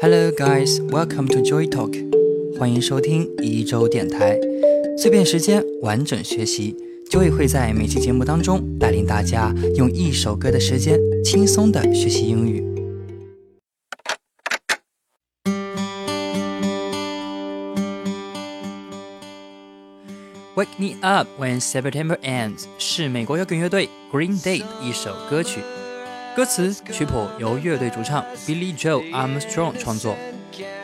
Hello guys, welcome to Joy Talk，欢迎收听一周电台，碎片时间完整学习，Joy 会在每期节目当中带领大家用一首歌的时间轻松的学习英语。Wake Me Up When September Ends 是美国摇滚乐队 Green Day 的一首歌曲。歌词曲谱由乐队主唱 Billy Joe Armstrong 创作，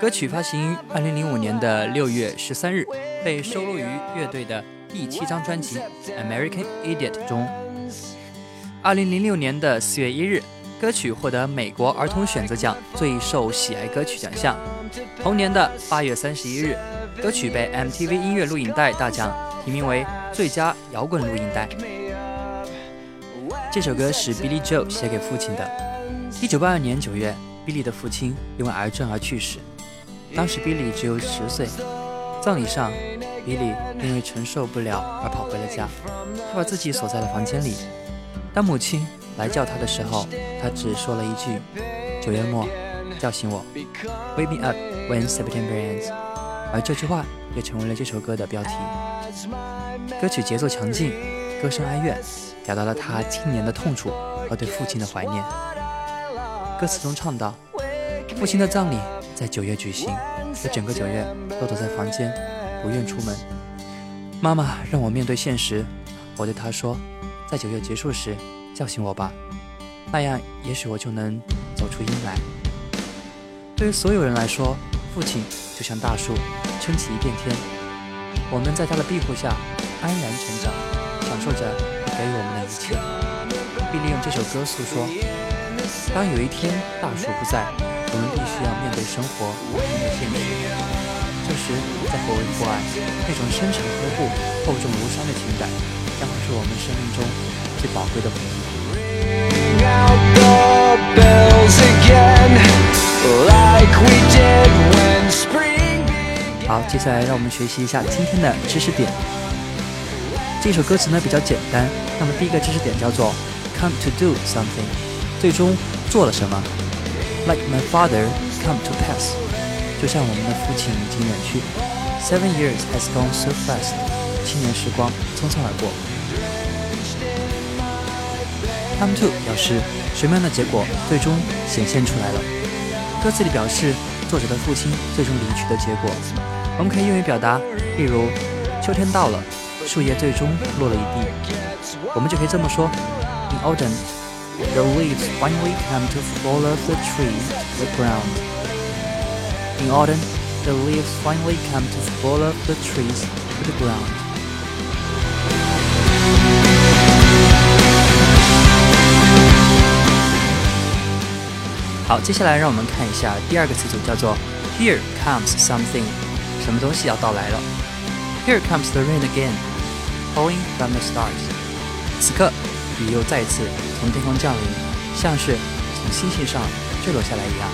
歌曲发行于2005年的6月13日，被收录于乐队的第七张专辑《American Idiot》中。2006年的4月1日，歌曲获得美国儿童选择奖最受喜爱歌曲奖项。同年的8月31日，歌曲被 MTV 音乐录影带大奖提名为最佳摇滚录影带。这首歌是 Billy Joe 写给父亲的。1982年9月，Billy 的父亲因为癌症而去世，当时 Billy 只有十岁。葬礼上，Billy 因为承受不了而跑回了家，他把自己锁在了房间里。当母亲来叫他的时候，他只说了一句：“九月末，叫醒我，Wake me up when September ends。”而这句话也成为了这首歌的标题。歌曲节奏强劲，歌声哀怨。表达了他青年的痛楚和对父亲的怀念。歌词中唱道：“父亲的葬礼在九月举行，我整个九月都躲在房间，不愿出门。妈妈让我面对现实，我对她说，在九月结束时叫醒我吧，那样也许我就能走出阴霾。”对于所有人来说，父亲就像大树，撑起一片天，我们在他的庇护下安然成长，享受着。给予我们的一切，并利用这首歌诉说：当有一天大树不在，我们必须要面对生活面对现实。这时，再回味父爱？那种深沉呵护、厚重如山的情感，将会是我们生命中最宝贵的回忆。好，接下来让我们学习一下今天的知识点。这首歌词呢比较简单，那么第一个知识点叫做 come to do something，最终做了什么？Like my father come to pass，就像我们的父亲已经远去。Seven years has gone so fast，七年时光匆匆而过。Come to 表示什么样的结果最终显现出来了？歌词里表示作者的父亲最终离去的结果，我们可以用于表达，例如秋天到了。树叶最终落了一地，我们就可以这么说：In autumn, the leaves finally come to fall off the tree to the ground. In autumn, the leaves finally come to fall off the trees to the ground. 好，接下来让我们看一下第二个词组，叫做 Here comes something，什么东西要到来了 ？Here comes the rain again。Falling from the stars，此刻雨又再次从天空降临，像是从星星上坠落下来一样。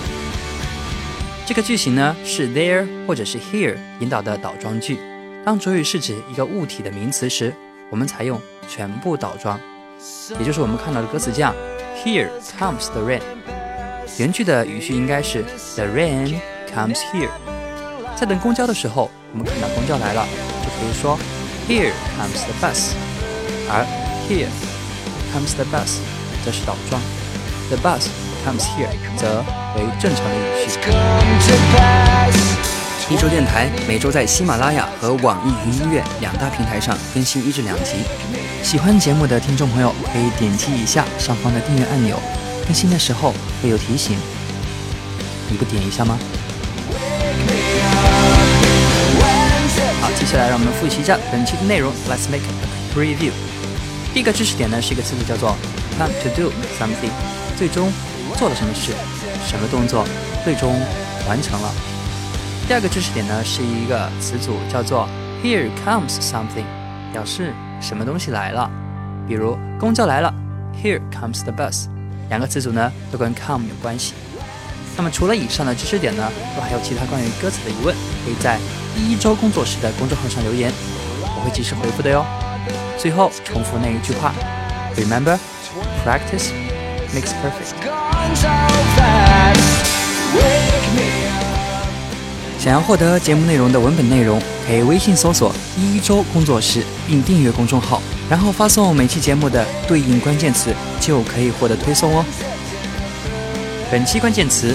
这个句型呢是 there 或者是 here 引导的倒装句。当主语是指一个物体的名词时，我们采用全部倒装，也就是我们看到的歌词这样：Here comes the rain。原句的语序应该是 The rain comes here。在等公交的时候，我们看到公交来了，就可以说。Here comes the bus，而 Here comes the bus 则是倒装，The bus comes here 则为正常的语序。一周电台每周在喜马拉雅和网易云音乐两大平台上更新一至两集。喜欢节目的听众朋友可以点击一下上方的订阅按钮，更新的时候会有提醒。你不点一下吗？接下来，让我们复习一下本期的内容。Let's make a preview。第一个知识点呢是一个词组，叫做 come to do something，最终做了什么事，什么动作最终完成了。第二个知识点呢是一个词组，叫做 here comes something，表示什么东西来了。比如公交来了，here comes the bus。两个词组呢都跟 come 有关系。那么除了以上的知识点呢，若还有其他关于歌词的疑问，可以在。第一周工作室的公众号上留言，我会及时回复的哟。最后重复那一句话：Remember, practice makes perfect。想要获得节目内容的文本内容，可以微信搜索“一周工作室”并订阅公众号，然后发送每期节目的对应关键词，就可以获得推送哦。本期关键词：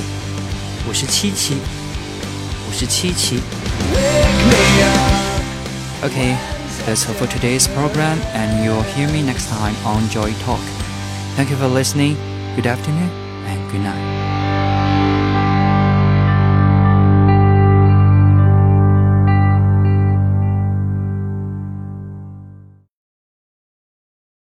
五十七期，五十七期。Okay, that's all for today's program, and you'll hear me next time on Joy Talk. Thank you for listening. Good afternoon and good night.